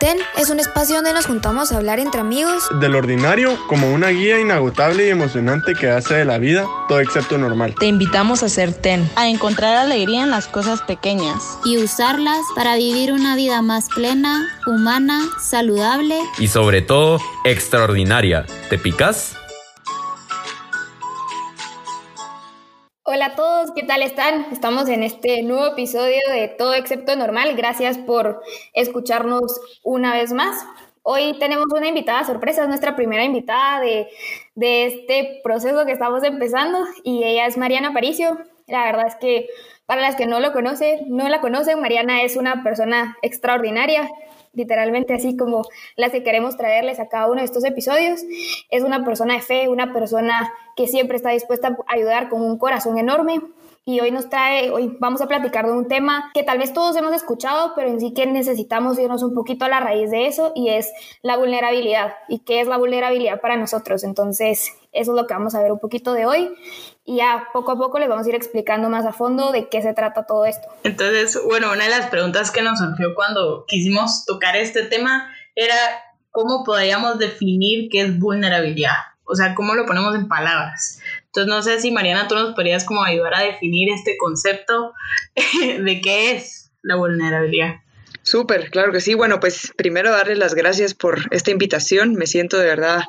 TEN es un espacio donde nos juntamos a hablar entre amigos del ordinario como una guía inagotable y emocionante que hace de la vida todo excepto normal. Te invitamos a ser TEN, a encontrar alegría en las cosas pequeñas y usarlas para vivir una vida más plena, humana, saludable y sobre todo extraordinaria. ¿Te picas? ¿Qué tal están? Estamos en este nuevo episodio de Todo Excepto Normal. Gracias por escucharnos una vez más. Hoy tenemos una invitada sorpresa, es nuestra primera invitada de, de este proceso que estamos empezando y ella es Mariana Paricio. La verdad es que para las que no lo conocen, no la conocen, Mariana es una persona extraordinaria literalmente así como las que queremos traerles a cada uno de estos episodios. Es una persona de fe, una persona que siempre está dispuesta a ayudar con un corazón enorme. Y hoy nos trae, hoy vamos a platicar de un tema que tal vez todos hemos escuchado, pero en sí que necesitamos irnos un poquito a la raíz de eso y es la vulnerabilidad. ¿Y qué es la vulnerabilidad para nosotros? Entonces, eso es lo que vamos a ver un poquito de hoy y ya poco a poco les vamos a ir explicando más a fondo de qué se trata todo esto. Entonces, bueno, una de las preguntas que nos surgió cuando quisimos tocar este tema era cómo podríamos definir qué es vulnerabilidad, o sea, cómo lo ponemos en palabras. Entonces, no sé si Mariana, tú nos podrías como ayudar a definir este concepto de qué es la vulnerabilidad. Súper, claro que sí. Bueno, pues primero darles las gracias por esta invitación. Me siento de verdad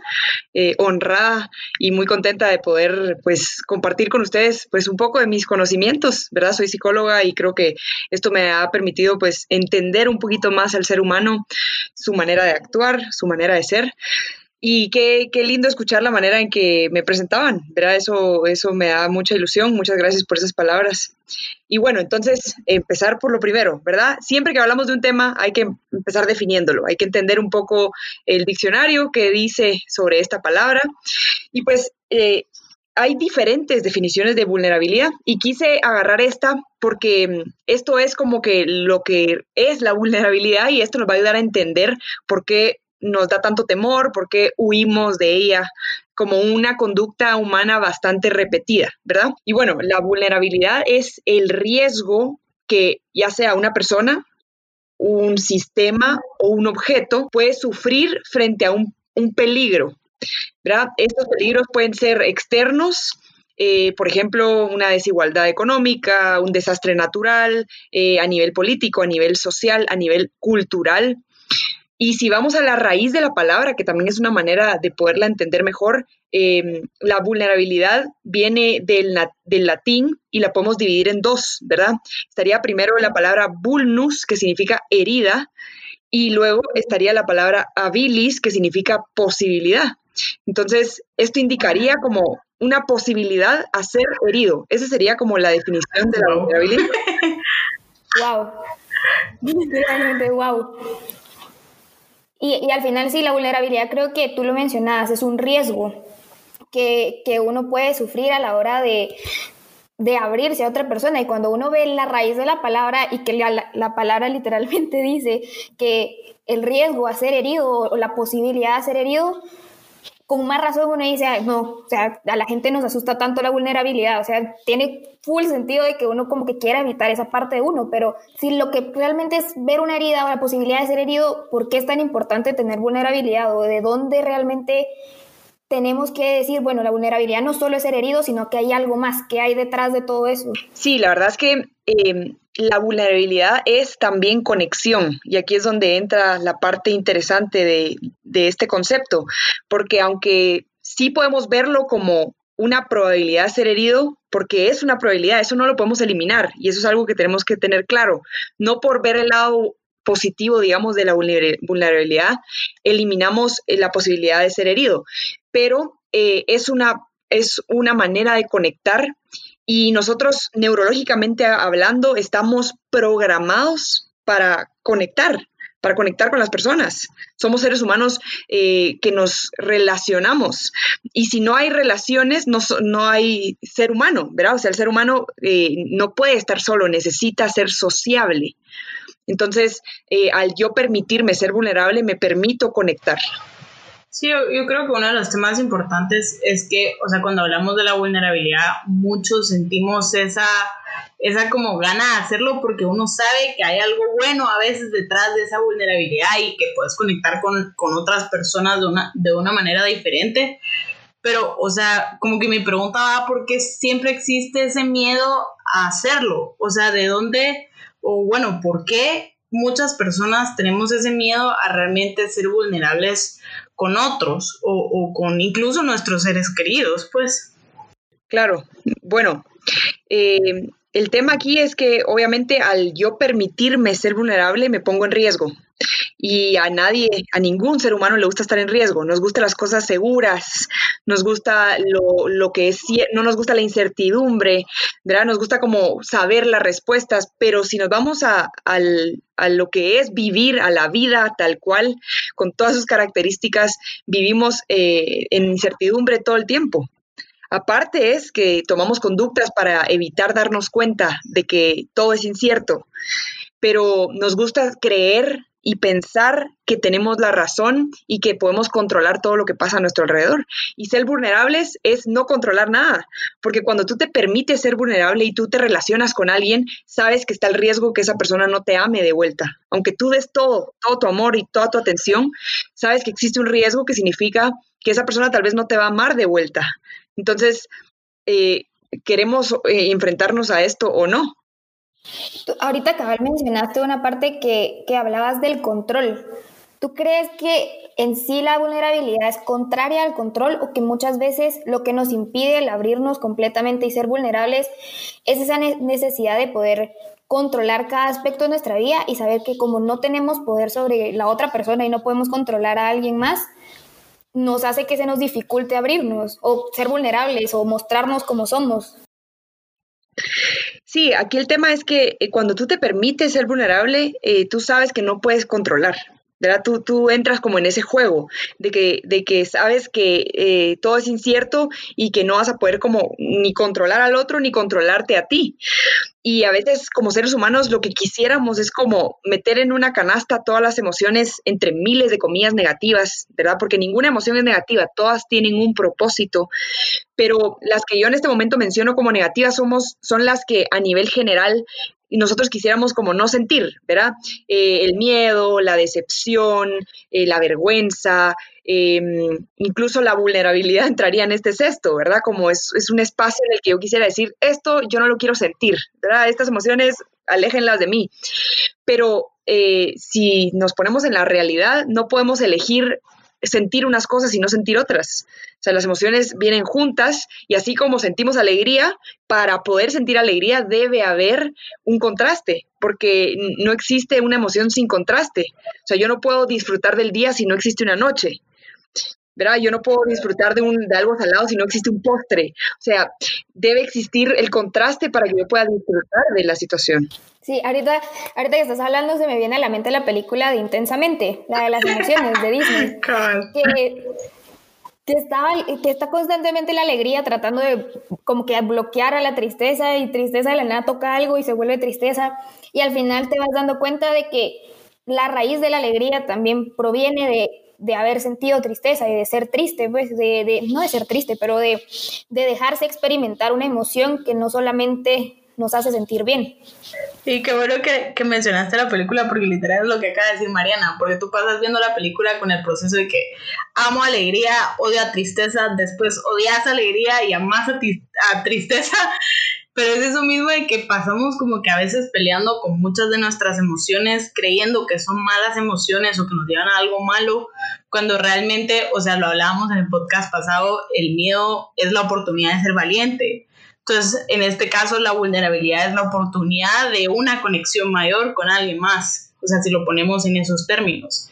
eh, honrada y muy contenta de poder pues compartir con ustedes pues un poco de mis conocimientos, ¿verdad? Soy psicóloga y creo que esto me ha permitido pues entender un poquito más al ser humano, su manera de actuar, su manera de ser. Y qué, qué, lindo escuchar la manera en que me presentaban, ¿verdad? Eso, eso me da mucha ilusión. Muchas gracias por esas palabras. Y bueno, entonces, empezar por lo primero, ¿verdad? Siempre que hablamos de un tema hay que empezar definiéndolo, hay que entender un poco el diccionario que dice sobre esta palabra. Y pues eh, hay diferentes definiciones de vulnerabilidad y quise agarrar esta porque esto es como que lo que es la vulnerabilidad y esto nos va a ayudar a entender por qué nos da tanto temor, porque huimos de ella como una conducta humana bastante repetida, ¿verdad? Y bueno, la vulnerabilidad es el riesgo que ya sea una persona, un sistema o un objeto puede sufrir frente a un, peligro, ¿verdad? Estos peligros pueden ser externos, eh, por ejemplo, una desigualdad económica, un desastre natural, eh, a nivel político, a nivel social, a nivel cultural. Y si vamos a la raíz de la palabra, que también es una manera de poderla entender mejor, em, la vulnerabilidad viene del, del, latín y la podemos dividir en dos, ¿verdad? Estaría primero la palabra vulnus, que significa herida, y luego estaría la palabra habilis, que significa posibilidad. Entonces, esto indicaría como una posibilidad a ser herido. Esa sería como la definición de la vulnerabilidad. Wow. Realmente, wow. Y, al final sí, la vulnerabilidad creo que tú lo mencionabas, es un riesgo que, uno puede sufrir a la hora de, abrirse a otra persona. Y cuando uno ve la raíz de la palabra y que la, la, palabra literalmente dice que el riesgo a ser herido o la posibilidad de ser herido, con más razón uno dice, no, o sea, a la gente nos asusta tanto la vulnerabilidad, o sea, tiene full sentido de que uno como que quiera evitar esa parte de uno, pero si lo que realmente es ver una herida o la posibilidad de ser herido, ¿por qué es tan importante tener vulnerabilidad o de dónde realmente tenemos que decir, bueno, la vulnerabilidad no solo es ser herido, sino que hay algo más, que hay detrás de todo eso? Sí, la verdad es que em, la vulnerabilidad es también conexión y aquí es donde entra la parte interesante de, este concepto, porque aunque sí podemos verlo como una probabilidad de ser herido, porque es una probabilidad, eso no lo podemos eliminar y eso es algo que tenemos que tener claro, no por ver el lado positivo, digamos, de la vulnerabilidad, eliminamos eh, la posibilidad de ser herido, pero eh, es, una, es una manera de conectar y nosotros, neurológicamente hablando, estamos programados para conectar, para conectar con las personas. Somos seres humanos eh, que nos relacionamos. Y si no hay relaciones, no, no hay ser humano, ¿verdad? O sea, el ser humano eh, no puede estar solo, necesita ser sociable. Entonces, eh, al yo permitirme ser vulnerable, me permito conectar. Sí, yo, creo que uno de los temas importantes es que, o sea, cuando hablamos de la vulnerabilidad, muchos sentimos esa, esa como gana de hacerlo porque uno sabe que hay algo bueno a veces detrás de esa vulnerabilidad y que puedes conectar con, con otras personas de una, de una manera diferente. Pero, o sea, como que mi pregunta va, ¿por qué siempre existe ese miedo a hacerlo? O sea, ¿de dónde, o bueno, por qué muchas personas tenemos ese miedo a realmente ser vulnerables con otros o, o con incluso nuestros seres queridos, pues? Claro, bueno, eh, el tema aquí es que obviamente al yo permitirme ser vulnerable me pongo en riesgo. Y a nadie, a ningún ser humano le gusta estar en riesgo. Nos gustan las cosas seguras, nos gusta lo, que es, no nos gusta la incertidumbre, ¿verdad? Nos gusta como saber las respuestas, pero si nos vamos a, lo que es vivir a la vida tal cual, con todas sus características, vivimos eh, en incertidumbre todo el tiempo. Aparte es que tomamos conductas para evitar darnos cuenta de que todo es incierto, pero nos gusta creer y pensar que tenemos la razón y que podemos controlar todo lo que pasa a nuestro alrededor. Y ser vulnerables es no controlar nada, porque cuando tú te permites ser vulnerable y tú te relacionas con alguien, sabes que está el riesgo que esa persona no te ame de vuelta. Aunque tú des todo, todo tu amor y toda tu atención, sabes que existe un riesgo que significa que esa persona tal vez no te va a amar de vuelta. Entonces, eh, ¿queremos eh, enfrentarnos a esto o no? ahorita cabal mencionaste una parte que, que hablabas del control. ¿Tú crees que en sí la vulnerabilidad es contraria al control o que muchas veces lo que nos impide el abrirnos completamente y ser vulnerables es esa necesidad de poder controlar cada aspecto de nuestra vida y saber que como no tenemos poder sobre la otra persona y no podemos controlar a alguien más, nos hace que se nos dificulte abrirnos o ser vulnerables o mostrarnos como somos. Sí, aquí el tema es que eh, cuando tú te permites ser vulnerable, eh, tú sabes que no puedes controlar. ¿Verdad? Tú, tú entras como en ese juego de que, de que sabes que eh, todo es incierto y que no vas a poder como ni controlar al otro ni controlarte a ti. Y a veces como seres humanos lo que quisiéramos es como meter en una canasta todas las emociones entre miles de comillas negativas, ¿verdad? Porque ninguna emoción es negativa, todas tienen un propósito, pero las que yo en este momento menciono como negativas somos, son las que a nivel general nosotros quisiéramos como no sentir, ¿verdad? Eh, el miedo, la decepción, eh, la vergüenza, Em, incluso la vulnerabilidad entraría en este cesto, ¿verdad? Como es, un espacio en el que yo quisiera decir, esto yo no lo quiero sentir, ¿verdad? Estas emociones, aléjenlas de mí. Pero eh, si nos ponemos en la realidad, no podemos elegir sentir unas cosas y no sentir otras. O sea, las emociones vienen juntas y así como sentimos alegría, para poder sentir alegría debe haber un contraste, porque no existe una emoción sin contraste. O sea, yo no puedo disfrutar del día si no existe una noche. ¿verdad? Yo no puedo disfrutar de, un, de algo salado si no existe un postre. O sea, debe existir el contraste para que yo pueda disfrutar de la situación. Sí, ahorita, ahorita que estás hablando se me viene a la mente la película de Intensamente, la de las emociones de Disney. que, que, que está constantemente la alegría tratando de como que bloquear a la tristeza y tristeza de la nada toca algo y se vuelve tristeza y al final te vas dando cuenta de que la raíz de la alegría también proviene de de haber sentido tristeza y de ser triste, pues, de, de no de ser triste, pero de, de, dejarse experimentar una emoción que no solamente nos hace sentir bien. Y qué bueno que, que, mencionaste la película, porque literal es lo que acaba de decir Mariana, porque tú pasas viendo la película con el proceso de que amo alegría, odio a tristeza, después odias alegría y amas a, a tristeza, pero es eso mismo de que pasamos como que a veces peleando con muchas de nuestras emociones, creyendo que son malas emociones o que nos llevan a algo malo, cuando realmente, o sea, lo hablábamos en el podcast pasado, el miedo es la oportunidad de ser valiente. Entonces, en este caso, la vulnerabilidad es la oportunidad de una conexión mayor con alguien más. O sea, si lo ponemos en esos términos.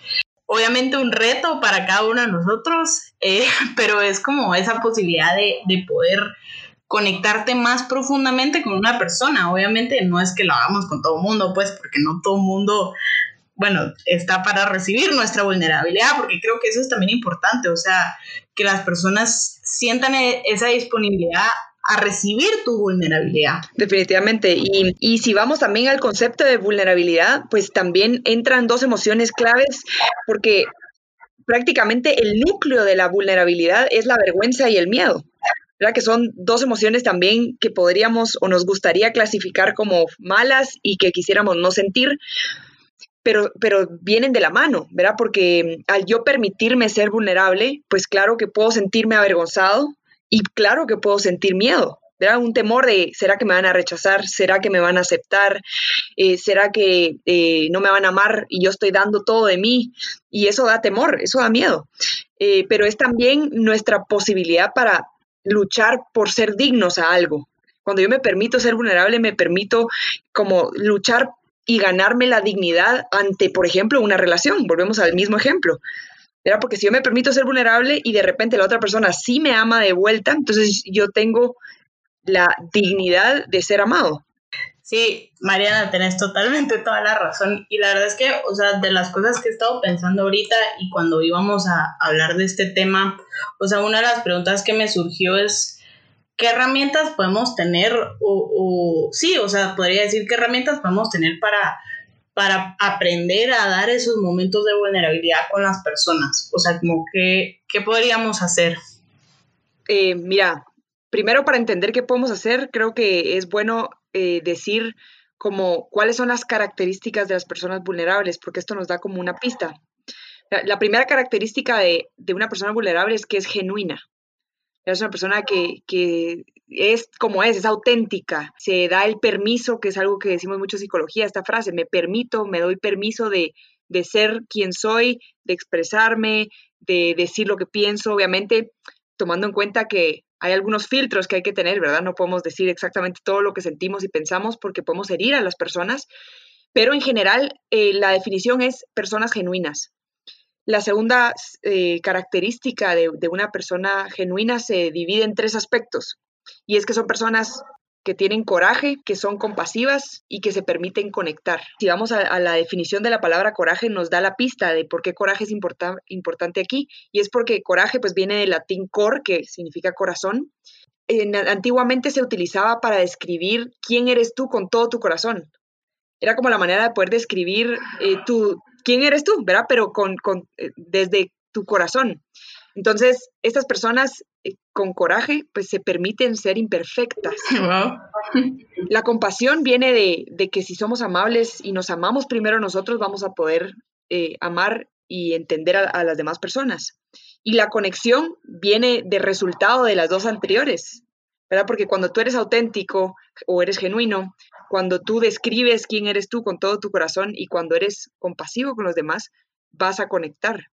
Obviamente un reto para cada uno de nosotros, eh, pero es como esa posibilidad de, de poder conectarte más profundamente con una persona. Obviamente no es que lo hagamos con todo el mundo, pues, porque no todo el mundo, bueno, está para recibir nuestra vulnerabilidad, porque creo que eso es también importante, o sea, que las personas sientan e-, esa disponibilidad a recibir tu vulnerabilidad. Definitivamente. Y, y, si vamos también al concepto de vulnerabilidad, pues también entran dos emociones claves, porque prácticamente el núcleo de la vulnerabilidad es la vergüenza y el miedo. ¿verdad? Que son dos emociones también que podríamos o nos gustaría clasificar como malas y que quisiéramos no sentir, pero, pero vienen de la mano, ¿verdad? Porque al yo permitirme ser vulnerable, pues claro que puedo sentirme avergonzado y claro que puedo sentir miedo. Un temor de, ¿será que me van a rechazar? ¿Será que me van a aceptar? Eh, ¿Será que eh, no me van a amar y yo estoy dando todo de mí? Y eso da temor, eso da miedo. Eh, pero es también nuestra posibilidad para luchar por ser dignos a algo. Cuando yo me permito ser vulnerable, me permito como luchar y ganarme la dignidad ante, por ejemplo, una relación. Volvemos al mismo ejemplo. Era porque si yo me permito ser vulnerable y de repente la otra persona sí me ama de vuelta, entonces yo tengo la dignidad de ser amado. Sí, Mariana, tenés totalmente toda la razón. Y la verdad es que, o sea, de las cosas que he estado pensando ahorita y cuando íbamos a hablar de este tema, o sea, una de las preguntas que me surgió es, ¿qué herramientas podemos tener? O, sí, o sea, podría decir, ¿qué herramientas podemos tener para, para aprender a dar esos momentos de vulnerabilidad con las personas? O sea, como que, ¿qué podríamos hacer? Eh, mira, primero para entender qué podemos hacer, creo que es bueno eh, decir como cuáles son las características de las personas vulnerables, porque esto nos da como una pista. La, primera característica de, una persona vulnerable es que es genuina. Es una persona que, es como es, es auténtica, se da el permiso, que es algo que decimos mucho en psicología, esta frase, me permito, me doy permiso de, de ser quien soy, de expresarme, de decir lo que pienso, obviamente tomando en cuenta que hay algunos filtros que hay que tener, ¿verdad? No podemos decir exactamente todo lo que sentimos y pensamos porque podemos herir a las personas, pero en general eh, la definición es personas genuinas. La segunda eh, característica de, una persona genuina se divide en tres aspectos, y es que son personas que tienen coraje, que son compasivas y que se permiten conectar. Si vamos a, la definición de la palabra coraje, nos da la pista de por qué coraje es importante aquí, y es porque coraje pues viene del latín cor, que significa corazón. antiguamente se utilizaba para describir quién eres tú con todo tu corazón. Era como la manera de poder describir eh, quién eres tú, ¿verdad? Pero con, eh, desde tu corazón. Entonces, estas personas con coraje, pues se permiten ser imperfectas. La compasión viene de, que si somos amables y nos amamos primero nosotros, vamos a poder eh, amar y entender a, las demás personas. Y la conexión viene de resultado de las dos anteriores, ¿verdad? Porque cuando tú eres auténtico o eres genuino, cuando tú describes quién eres tú con todo tu corazón y cuando eres compasivo con los demás, vas a conectar.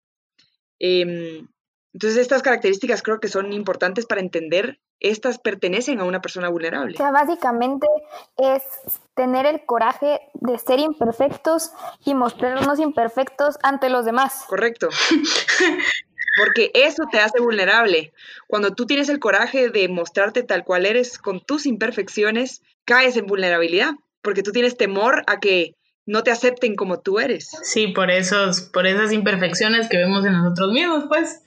Em, entonces, estas características creo que son importantes para entender, estas pertenecen a una persona vulnerable. O sea, básicamente es tener el coraje de ser imperfectos y mostrarnos imperfectos ante los demás. Correcto. Porque eso te hace vulnerable. Cuando tú tienes el coraje de mostrarte tal cual eres con tus imperfecciones, caes en vulnerabilidad, porque tú tienes temor a que no te acepten como tú eres. Sí, por esos, por esas imperfecciones que vemos en nosotros mismos, pues.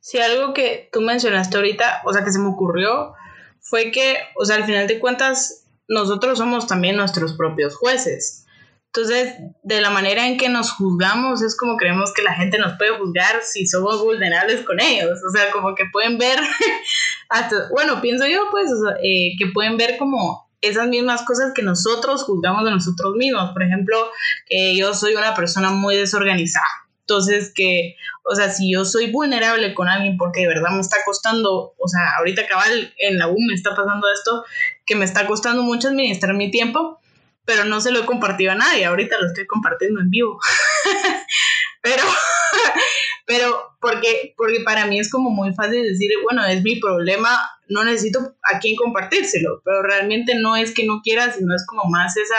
Sí, algo que tú mencionaste ahorita, o sea, que se me ocurrió, fue que, o sea, al final de cuentas, nosotros somos también nuestros propios jueces. Entonces, de la manera en que nos juzgamos, es como creemos que la gente nos puede juzgar si somos vulnerables con ellos. O sea, como que pueden ver, bueno, pienso yo, pues, eh, que pueden ver como esas mismas cosas que nosotros juzgamos de nosotros mismos. Por ejemplo, que yo soy una persona muy desorganizada. Entonces, que, o sea, si yo soy vulnerable con alguien porque de verdad me está costando, o sea, ahorita cabal en la U me está pasando esto, que me está costando mucho administrar mi tiempo, pero no se lo he compartido a nadie, ahorita lo estoy compartiendo en vivo. pero, pero porque, porque para mí es como muy fácil decir, bueno, es mi problema, no necesito a quién compartírselo, pero realmente no es que no quiera, sino es como más esa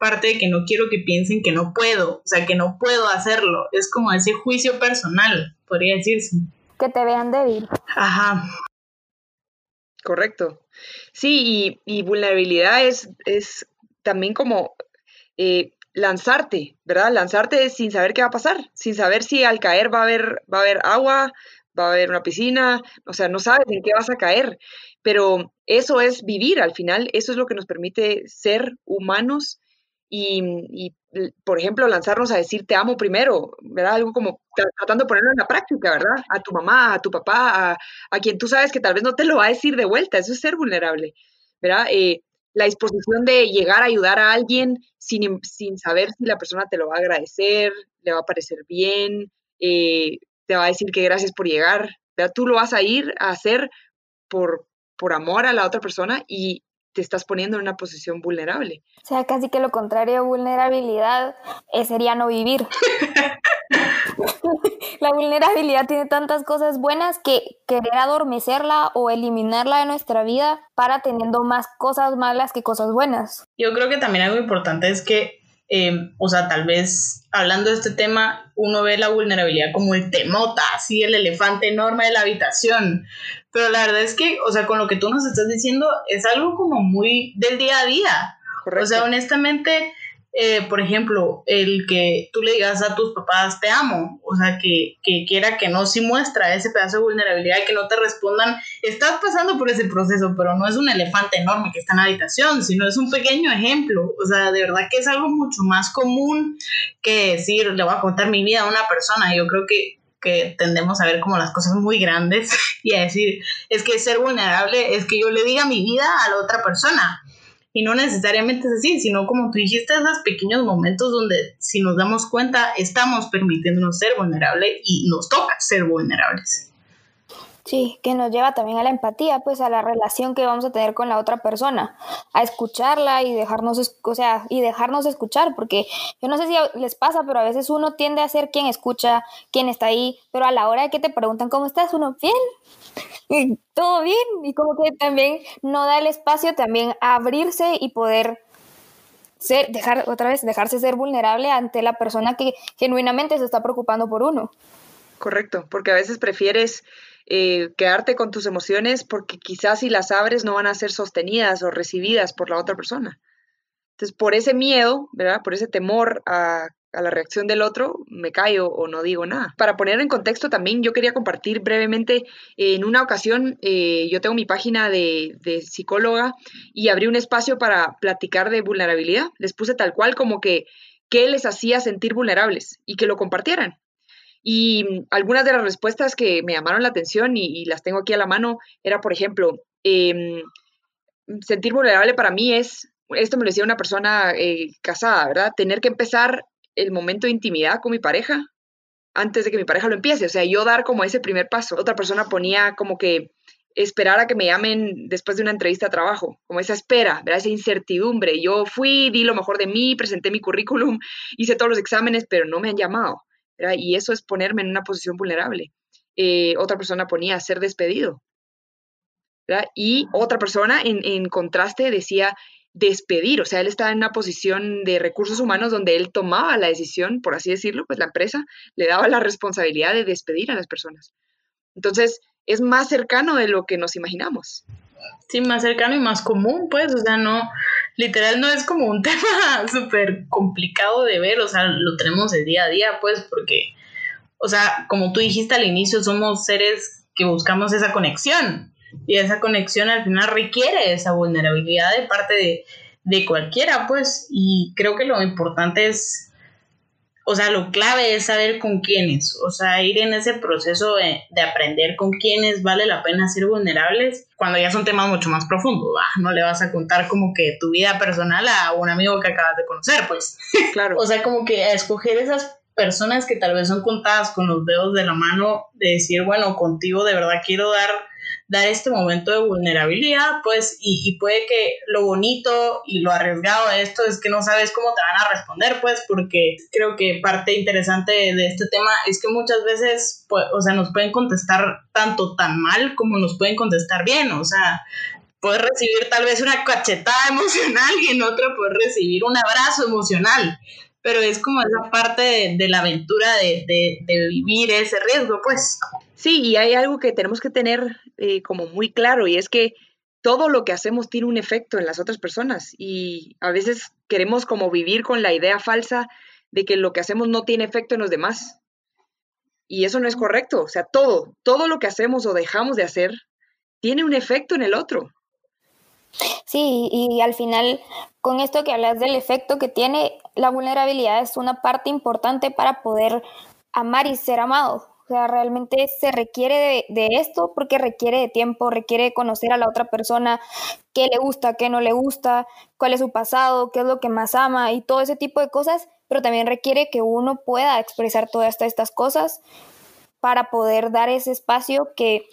parte de que no quiero que piensen que no puedo, o sea, que no puedo hacerlo. Es como ese juicio personal, podría decirse. Que te vean débil. Ajá. Correcto. Sí, y, vulnerabilidad es, es, también como eh, lanzarte, ¿verdad? Lanzarte sin saber qué va a pasar, sin saber si al caer va a haber, va a haber agua, va a haber una piscina, o sea, no sabes en qué vas a caer, pero eso es vivir al final, eso es lo que nos permite ser humanos y, por ejemplo, lanzarnos a decir te amo primero, ¿verdad? Algo como tratando de ponerlo en la práctica, ¿verdad? A tu mamá, a tu papá, a, quien tú sabes que tal vez no te lo va a decir de vuelta, eso es ser vulnerable, ¿verdad? Eh, la disposición de llegar a ayudar a alguien sin, sin, saber si la persona te lo va a agradecer, le va a parecer bien, eh, te va a decir que gracias por llegar, ¿verdad? Tú lo vas a ir a hacer por, por amor a la otra persona y te estás poniendo en una posición vulnerable. O sea, casi que lo contrario de vulnerabilidad eh, sería no vivir. la vulnerabilidad tiene tantas cosas buenas que querer adormecerla o eliminarla de nuestra vida para teniendo más cosas malas que cosas buenas. Yo creo que también algo importante es que, em, o sea, tal vez hablando de este tema, uno ve la vulnerabilidad como el temota, así el elefante enorme de la habitación. Pero la verdad es que, o sea, con lo que tú nos estás diciendo, es algo como muy del día a día. O sea, honestamente, eh, por ejemplo, el que tú le digas a tus papás te amo, o sea, que, que quiera que no, si muestra ese pedazo de vulnerabilidad y que no te respondan, estás pasando por ese proceso, pero no es un elefante enorme que está en la habitación, sino es un pequeño ejemplo, o sea, de verdad que es algo mucho más común que decir, le voy a contar mi vida a una persona, yo creo que que tendemos a ver como las cosas muy grandes y a decir, es que ser vulnerable es que yo le diga mi vida a la otra persona. Y no necesariamente es así, sino como tú dijiste, esos pequeños momentos donde si nos damos cuenta estamos permitiéndonos ser vulnerables y nos toca ser vulnerables. Sí, que nos lleva también a la empatía, pues a la relación que vamos a tener con la otra persona, a escucharla y dejarnos, o sea, y dejarnos escuchar, porque yo no sé si les pasa, pero a veces uno tiende a ser quien escucha, quien está ahí, pero a la hora de que te preguntan cómo estás, uno, bien, y todo bien, y como que también no da el espacio también a abrirse y poder ser, dejar, otra vez, dejarse ser vulnerable ante la persona que genuinamente se está preocupando por uno. Correcto, porque a veces prefieres eh, quedarte con tus emociones porque quizás si las abres no van a ser sostenidas o recibidas por la otra persona. Entonces, por ese miedo, ¿verdad? Por ese temor a, la reacción del otro, me callo o no digo nada. Para poner en contexto también, yo quería compartir brevemente, en una ocasión, eh, yo tengo mi página de, de, psicóloga y abrí un espacio para platicar de vulnerabilidad. Les puse tal cual como que qué les hacía sentir vulnerables y que lo compartieran. Y mm, algunas de las respuestas que me llamaron la atención y, las tengo aquí a la mano era, por ejemplo, em, sentir vulnerable para mí es, esto me lo decía una persona eh, casada, ¿verdad? Tener que empezar el momento de intimidad con mi pareja antes de que mi pareja lo empiece, o sea, yo dar como ese primer paso. Otra persona ponía como que esperar a que me llamen después de una entrevista de trabajo, como esa espera, ¿verdad? esa incertidumbre. Yo fui, di lo mejor de mí, presenté mi currículum, hice todos los exámenes, pero no me han llamado. Y eso es ponerme en una posición vulnerable. Eh, otra persona ponía ser despedido. Y otra persona en, en, contraste decía despedir, o sea, él estaba en una posición de recursos humanos donde él tomaba la decisión, por así decirlo, pues la empresa le daba la responsabilidad de despedir a las personas. Entonces, es más cercano de lo que nos imaginamos. Sí, más cercano y más común, pues, o sea, no, literal no es como un tema súper complicado de ver, o sea, lo tenemos el día a día, pues, porque, o sea, como tú dijiste al inicio, somos seres que buscamos esa conexión y esa conexión al final requiere esa vulnerabilidad de parte de, de cualquiera, pues, y creo que lo importante es o sea, lo clave es saber con quiénes, o sea, ir en ese proceso de, aprender con quiénes vale la pena ser vulnerables cuando ya son temas mucho más profundos, no le vas a contar como que tu vida personal a un amigo que acabas de conocer, pues. Claro. o sea, como que escoger esas personas que tal vez son contadas con los dedos de la mano, de decir, bueno, contigo de verdad quiero dar dar este momento de vulnerabilidad, pues, y, puede que lo bonito y lo arriesgado de esto es que no sabes cómo te van a responder, pues, porque creo que parte interesante de, este tema es que muchas veces, pues, o sea, nos pueden contestar tanto tan mal como nos pueden contestar bien, o sea, puedes recibir tal vez una cachetada emocional y en otra puedes recibir un abrazo emocional pero es como esa parte de, la aventura de, de, vivir ese riesgo, pues. Sí, y hay algo que tenemos que tener eh, como muy claro y es que todo lo que hacemos tiene un efecto en las otras personas y a veces queremos como vivir con la idea falsa de que lo que hacemos no tiene efecto en los demás. Y eso no es correcto. O sea, todo, todo lo que hacemos o dejamos de hacer tiene un efecto en el otro. Sí, y al final, con esto que hablas del efecto que tiene, la vulnerabilidad es una parte importante para poder amar y ser amado. O sea, realmente se requiere de, esto porque requiere de tiempo, requiere conocer a la otra persona, qué le gusta, qué no le gusta, cuál es su pasado, qué es lo que más ama y todo ese tipo de cosas, pero también requiere que uno pueda expresar todas estas cosas para poder dar ese espacio que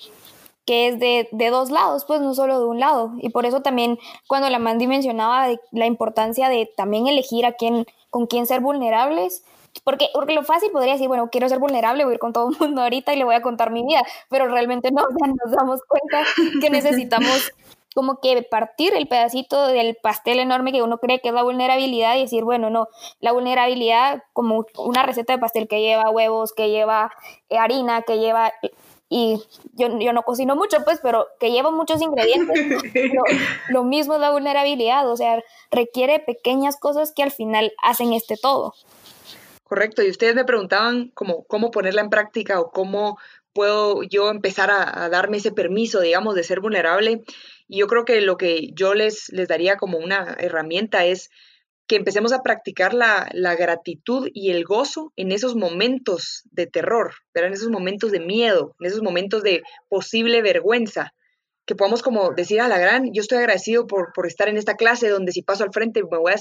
que es de, de, dos lados, pues no solo de un lado. Y por eso también cuando la Mandy mencionaba la importancia de también elegir a quién, con quién ser vulnerables, porque, porque lo fácil podría decir, bueno, quiero ser vulnerable, voy a ir con todo el mundo ahorita y le voy a contar mi vida, pero realmente no, nos damos cuenta que necesitamos como que partir el pedacito del pastel enorme que uno cree que es la vulnerabilidad y decir, bueno, no, la vulnerabilidad como una receta de pastel que lleva huevos, que lleva eh, harina, que lleva y yo, yo, no cocino mucho, pues, pero que lleva muchos ingredientes. lo, lo, mismo es la vulnerabilidad, o sea, requiere pequeñas cosas que al final hacen este todo. Correcto, y ustedes me preguntaban cómo, cómo ponerla en práctica o cómo puedo yo empezar a, a, darme ese permiso, digamos, de ser vulnerable. Y yo creo que lo que yo les, les daría como una herramienta es que empecemos a practicar la, gratitud y el gozo en esos momentos de terror, en esos momentos de miedo, en esos momentos de posible vergüenza, que podamos como decir a la gran, yo estoy agradecido por, por estar en esta clase donde si paso al frente me voy a,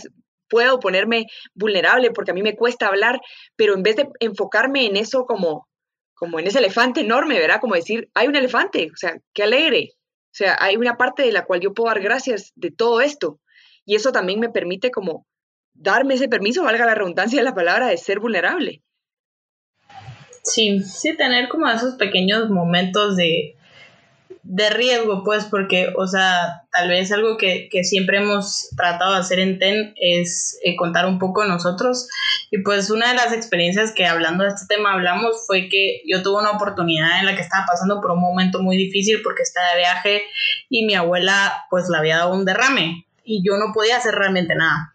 puedo ponerme vulnerable porque a mí me cuesta hablar, pero en vez de enfocarme en eso como, como en ese elefante enorme, ¿verdad? Como decir, hay un elefante, o sea, qué alegre. O sea, hay una parte de la cual yo puedo dar gracias de todo esto. Y eso también me permite como darme ese permiso, valga la redundancia de la palabra, de ser vulnerable. Sí, sí, tener como esos pequeños momentos de, de riesgo, pues, porque, o sea, tal vez algo que, que siempre hemos tratado de hacer en TEN es eh, contar un poco nosotros. Y pues una de las experiencias que hablando de este tema hablamos fue que yo tuve una oportunidad en la que estaba pasando por un momento muy difícil porque estaba de viaje y mi abuela pues le había dado un derrame y yo no podía hacer realmente nada.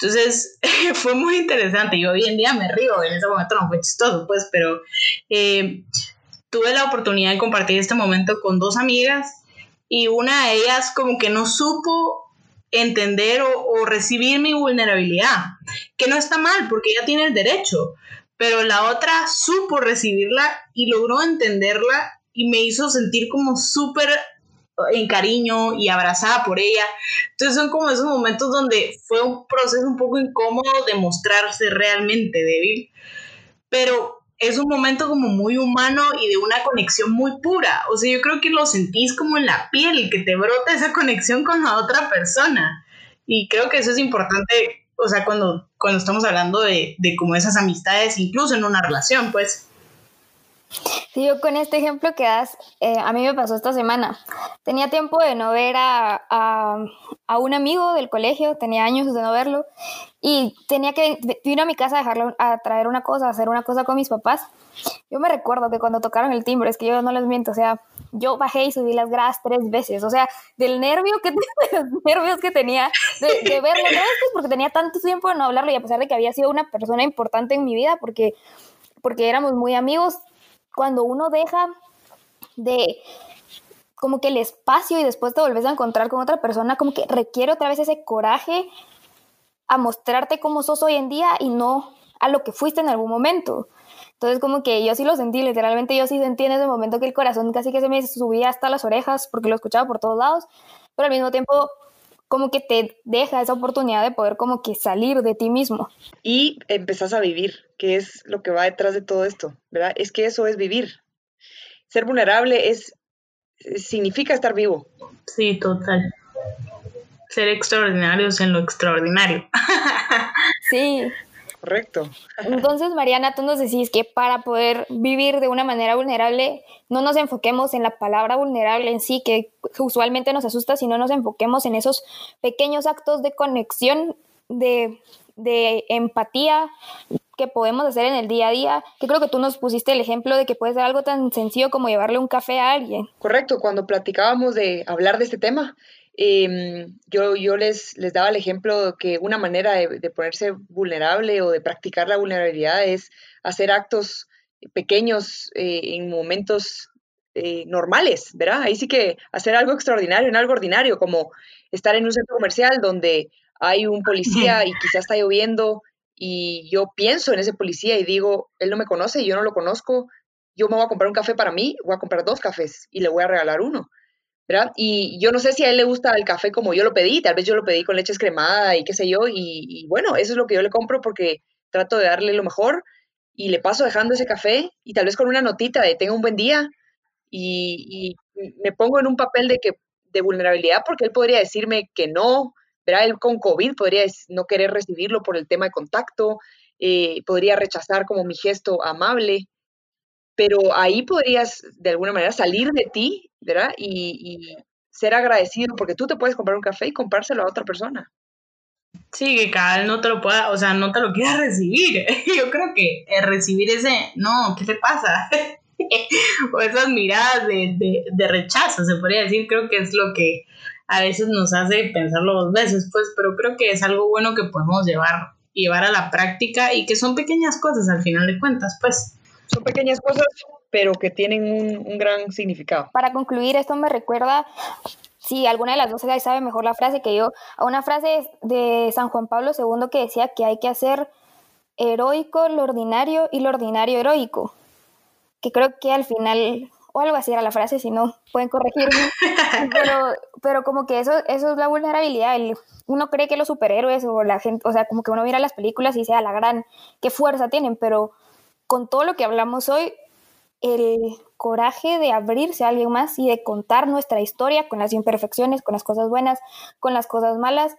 Entonces fue muy interesante. Y hoy en día me río, en ese momento no fue chistoso, pues, pero eh, tuve la oportunidad de compartir este momento con dos amigas y una de ellas como que no supo entender o, o recibir mi vulnerabilidad, que no está mal porque ella tiene el derecho, pero la otra supo recibirla y logró entenderla y me hizo sentir como súper en cariño y abrazada por ella. Entonces son como esos momentos donde fue un proceso un poco incómodo de mostrarse realmente débil, pero es un momento como muy humano y de una conexión muy pura. O sea, yo creo que lo sentís como en la piel, que te brota esa conexión con la otra persona. Y creo que eso es importante, o sea, cuando, cuando estamos hablando de, de como esas amistades, incluso en una relación, pues. Yo con este ejemplo que das, eh, a mí me pasó esta semana. Tenía tiempo de no ver a, a, un amigo del colegio, tenía años de no verlo, y tenía que, vino a mi casa a dejarlo, a traer una cosa, a hacer una cosa con mis papás. Yo me recuerdo que cuando tocaron el timbre, es que yo no les miento, o sea, yo bajé y subí las gradas tres veces, o sea, del nervio que, de los nervios que tenía de, de verlo, no porque tenía tanto tiempo de no hablarlo y a pesar de que había sido una persona importante en mi vida, porque porque éramos muy amigos, cuando uno deja de como que el espacio y después te volvés a encontrar con otra persona, como que requiere otra vez ese coraje a mostrarte como sos hoy en día y no a lo que fuiste en algún momento. Entonces como que yo sí lo sentí, literalmente yo sí sentí en ese momento que el corazón casi que se me subía hasta las orejas porque lo escuchaba por todos lados, pero al mismo tiempo como que te deja esa oportunidad de poder como que salir de ti mismo. Y empezás a vivir, que es lo que va detrás de todo esto, ¿verdad? Es que eso es vivir. Ser vulnerable es significa estar vivo. Sí, total. Ser extraordinarios en lo extraordinario. sí. Correcto. Entonces, Mariana, tú nos decís que para poder vivir de una manera vulnerable, no nos enfoquemos en la palabra vulnerable en sí, que usualmente nos asusta, sino nos enfoquemos en esos pequeños actos de conexión, de, de empatía que podemos hacer en el día a día, que creo que tú nos pusiste el ejemplo de que puede ser algo tan sencillo como llevarle un café a alguien. Correcto, cuando platicábamos de hablar de este tema, Em, yo, les, les daba el ejemplo que una manera de, ponerse vulnerable o de practicar la vulnerabilidad es hacer actos pequeños eh, en momentos eh, normales, ¿verdad? Ahí sí que hacer algo extraordinario en algo ordinario, como estar en un centro comercial donde hay un policía y quizás está lloviendo y yo pienso en ese policía y digo, él no me conoce, yo no lo conozco, yo me voy a comprar un café para mí, voy a comprar dos cafés y le voy a regalar uno. Y yo no sé si a él le gusta el café como yo lo pedí, tal vez yo lo pedí con leche escremada y qué sé yo, y, bueno, eso es lo que yo le compro porque trato de darle lo mejor y le paso dejando ese café y tal vez con una notita de tenga un buen día y, me pongo en un papel de que de vulnerabilidad porque él podría decirme que no, ¿verdad? Él con COVID podría no querer recibirlo por el tema de contacto, eh, podría rechazar como mi gesto amable, pero ahí podrías de alguna manera salir de ti, ¿verdad? Y, ser agradecido porque tú te puedes comprar un café y comprárselo a otra persona. Sí, que cada vez no te lo pueda, o sea, no te lo quiera recibir. Yo creo que recibir ese, no, ¿qué te pasa? o esas miradas de, de, de, rechazo, se podría decir, creo que es lo que a veces nos hace pensarlo dos veces, pues, pero creo que es algo bueno que podemos llevar, llevar a la práctica y que son pequeñas cosas al final de cuentas, pues. Son pequeñas cosas, pero que tienen un, gran significado. Para concluir, esto me recuerda si alguna de las dos sabe mejor la frase que yo, a una frase de San Juan Pablo II que decía que hay que hacer heroico lo ordinario y lo ordinario heroico. Que creo que al final, o algo así era la frase, si no, pueden corregirme. pero, pero como que eso, eso es la vulnerabilidad. uno cree que los superhéroes o la gente, o sea, como que uno mira las películas y sea la gran, qué fuerza tienen, pero con todo lo que hablamos hoy, el coraje de abrirse a alguien más y de contar nuestra historia con las imperfecciones, con las cosas buenas, con las cosas malas,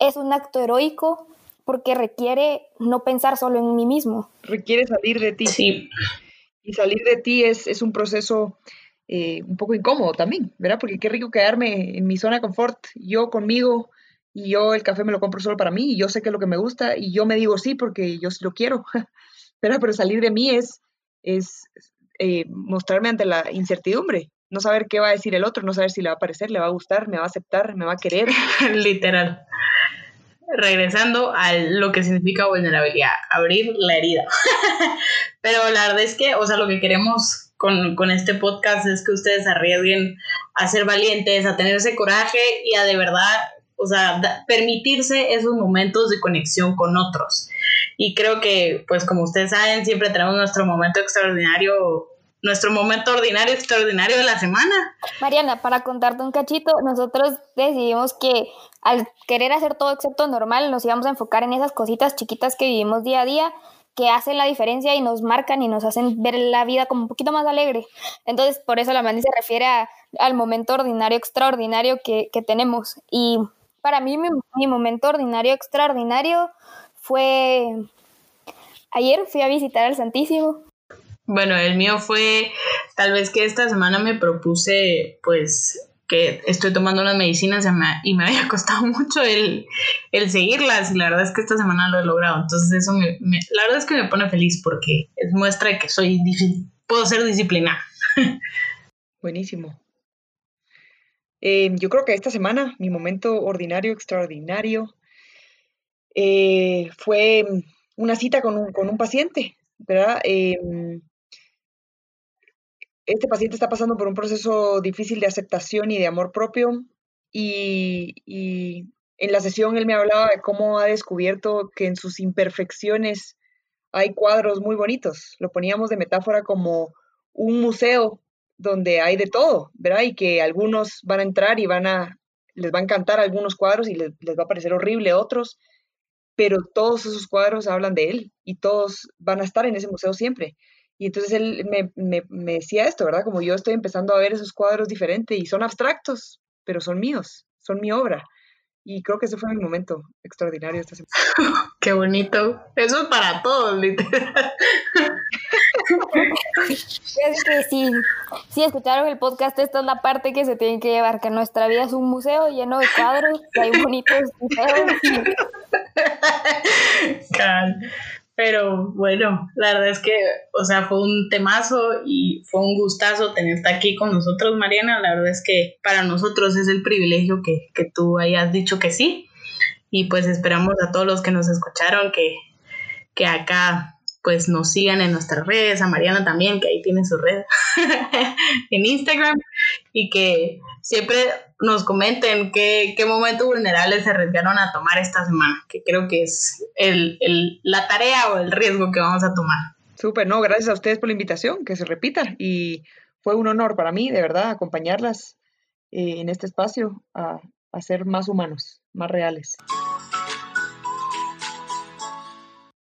es un acto heroico porque requiere no pensar solo en mí mismo. Requiere salir de ti. Sí. Y salir de ti es, es un proceso eh, un poco incómodo también, ¿verdad? Porque qué rico quedarme en mi zona de confort, yo conmigo, y yo el café me lo compro solo para mí, y yo sé que es lo que me gusta, y yo me digo sí porque yo sí lo quiero. pero, salir de mí es, es eh, mostrarme ante la incertidumbre, no saber qué va a decir el otro, no saber si le va a parecer, le va a gustar, me va a aceptar, me va a querer. Literal. Regresando a lo que significa vulnerabilidad, abrir la herida. pero la verdad es que, o sea, lo que queremos con, con, este podcast es que ustedes arriesguen a ser valientes, a tener ese coraje y a de verdad, o sea, permitirse esos momentos de conexión con otros. Y creo que, pues como ustedes saben, siempre tenemos nuestro momento extraordinario, nuestro momento ordinario extraordinario de la semana. Mariana, para contarte un cachito, nosotros decidimos que al querer hacer todo excepto normal, nos íbamos a enfocar en esas cositas chiquitas que vivimos día a día que hacen la diferencia y nos marcan y nos hacen ver la vida como un poquito más alegre. Entonces, por eso la Mandy se refiere al momento ordinario, extraordinario que, que tenemos. Y para mí, mi, mi, momento ordinario, extraordinario fue ayer fui a visitar al Santísimo. Bueno, el mío fue tal vez que esta semana me propuse pues que estoy tomando unas medicinas y me, había costado mucho el, seguirlas y la verdad es que esta semana lo he logrado. Entonces eso me, la verdad es que me pone feliz porque es muestra de que soy puedo ser disciplinada. Buenísimo. Eh, yo creo que esta semana mi momento ordinario, extraordinario, eh, fue una cita con un, con un paciente, ¿verdad? Em, este paciente está pasando por un proceso difícil de aceptación y de amor propio y, y, en la sesión él me hablaba de cómo ha descubierto que en sus imperfecciones hay cuadros muy bonitos. Lo poníamos de metáfora como un museo donde hay de todo, ¿verdad? Y que algunos van a entrar y van a, les va a encantar algunos cuadros y les, les va a parecer horrible otros, pero todos esos cuadros hablan de él y todos van a estar en ese museo siempre. Y entonces él me, decía esto, ¿verdad? Como yo estoy empezando a ver esos cuadros diferentes y son abstractos, pero son míos, son mi obra. Y creo que ese fue mi momento extraordinario esta semana. Qué bonito. Eso es para todos, literal. Sí, si escucharon el podcast, esta es la parte que se tiene que llevar, que nuestra vida es un museo lleno de cuadros, hay bonitos. Pero bueno, la verdad es que, o sea, fue un temazo y fue un gustazo tenerte aquí con nosotros, Mariana. La verdad es que para nosotros es el privilegio que, que tú hayas dicho que sí. Y pues esperamos a todos los que nos escucharon que, que acá pues nos sigan en nuestras redes, a Mariana también, que ahí tiene su red en Instagram, y que siempre nos comenten qué, qué momentos vulnerables se arriesgaron a tomar esta semana, que creo que es el, el, la tarea o el riesgo que vamos a tomar. Súper, no, gracias a ustedes por la invitación, que se repita. Y fue un honor para mí, de verdad, acompañarlas eh, en este espacio a, a ser más humanos, más reales.